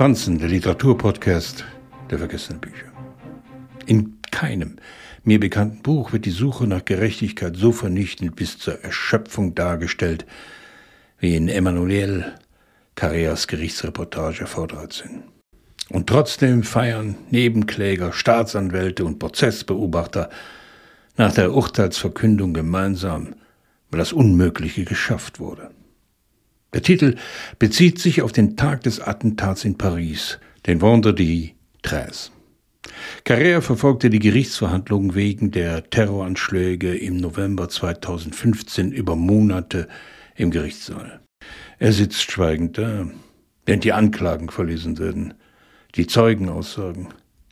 Franzen, der Literaturpodcast der vergessenen Bücher. In keinem mir bekannten Buch wird die Suche nach Gerechtigkeit so vernichtend bis zur Erschöpfung dargestellt wie in Emmanuel Carreras Gerichtsreportage V13. Und trotzdem feiern Nebenkläger, Staatsanwälte und Prozessbeobachter nach der Urteilsverkündung gemeinsam, weil das Unmögliche geschafft wurde. Der Titel bezieht sich auf den Tag des Attentats in Paris, den Vendredi 13. Carrère verfolgte die Gerichtsverhandlungen wegen der Terroranschläge im November 2015 über Monate im Gerichtssaal. Er sitzt schweigend da, während die Anklagen verlesen werden, die Zeugenaussagen,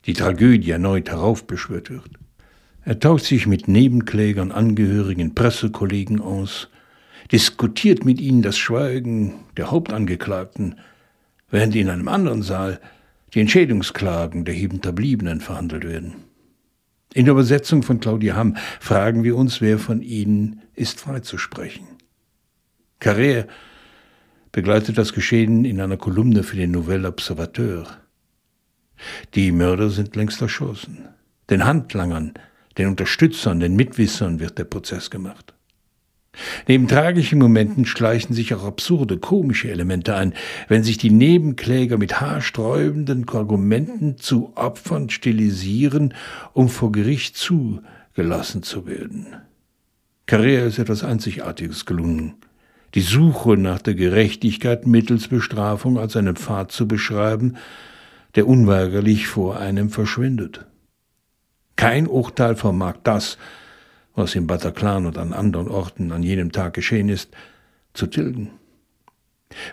die Tragödie erneut heraufbeschwört wird. Er tauscht sich mit Nebenklägern, Angehörigen, Pressekollegen aus, diskutiert mit ihnen das Schweigen der Hauptangeklagten, während in einem anderen Saal die Entschädigungsklagen der Hinterbliebenen verhandelt werden. In der Übersetzung von Claudia Hamm fragen wir uns, wer von ihnen ist freizusprechen. Carrère begleitet das Geschehen in einer Kolumne für den Nouvel Observateur. Die Mörder sind längst erschossen. Den Handlangern, den Unterstützern, den Mitwissern wird der Prozess gemacht. Neben tragischen Momenten schleichen sich auch absurde, komische Elemente ein, wenn sich die Nebenkläger mit haarsträubenden Argumenten zu Opfern stilisieren, um vor Gericht zugelassen zu werden. Carrère ist etwas Einzigartiges gelungen. Die Suche nach der Gerechtigkeit mittels Bestrafung als einen Pfad zu beschreiben, der unweigerlich vor einem verschwindet. Kein Urteil vermag das, was im Bataclan und an anderen Orten an jenem Tag geschehen ist, zu tilgen.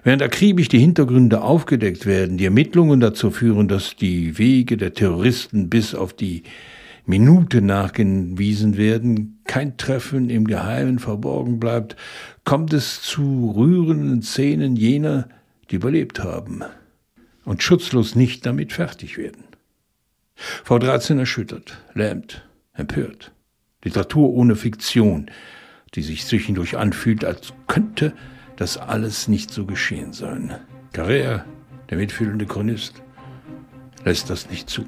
Während akribisch die Hintergründe aufgedeckt werden, die Ermittlungen dazu führen, dass die Wege der Terroristen bis auf die Minute nachgewiesen werden, kein Treffen im Geheimen verborgen bleibt, kommt es zu rührenden Szenen jener, die überlebt haben und schutzlos nicht damit fertig werden. V13 erschüttert, lähmt, empört. Literatur ohne Fiktion, die sich zwischendurch anfühlt, als könnte das alles nicht so geschehen sein. Carrère, der mitfühlende Chronist, lässt das nicht zu.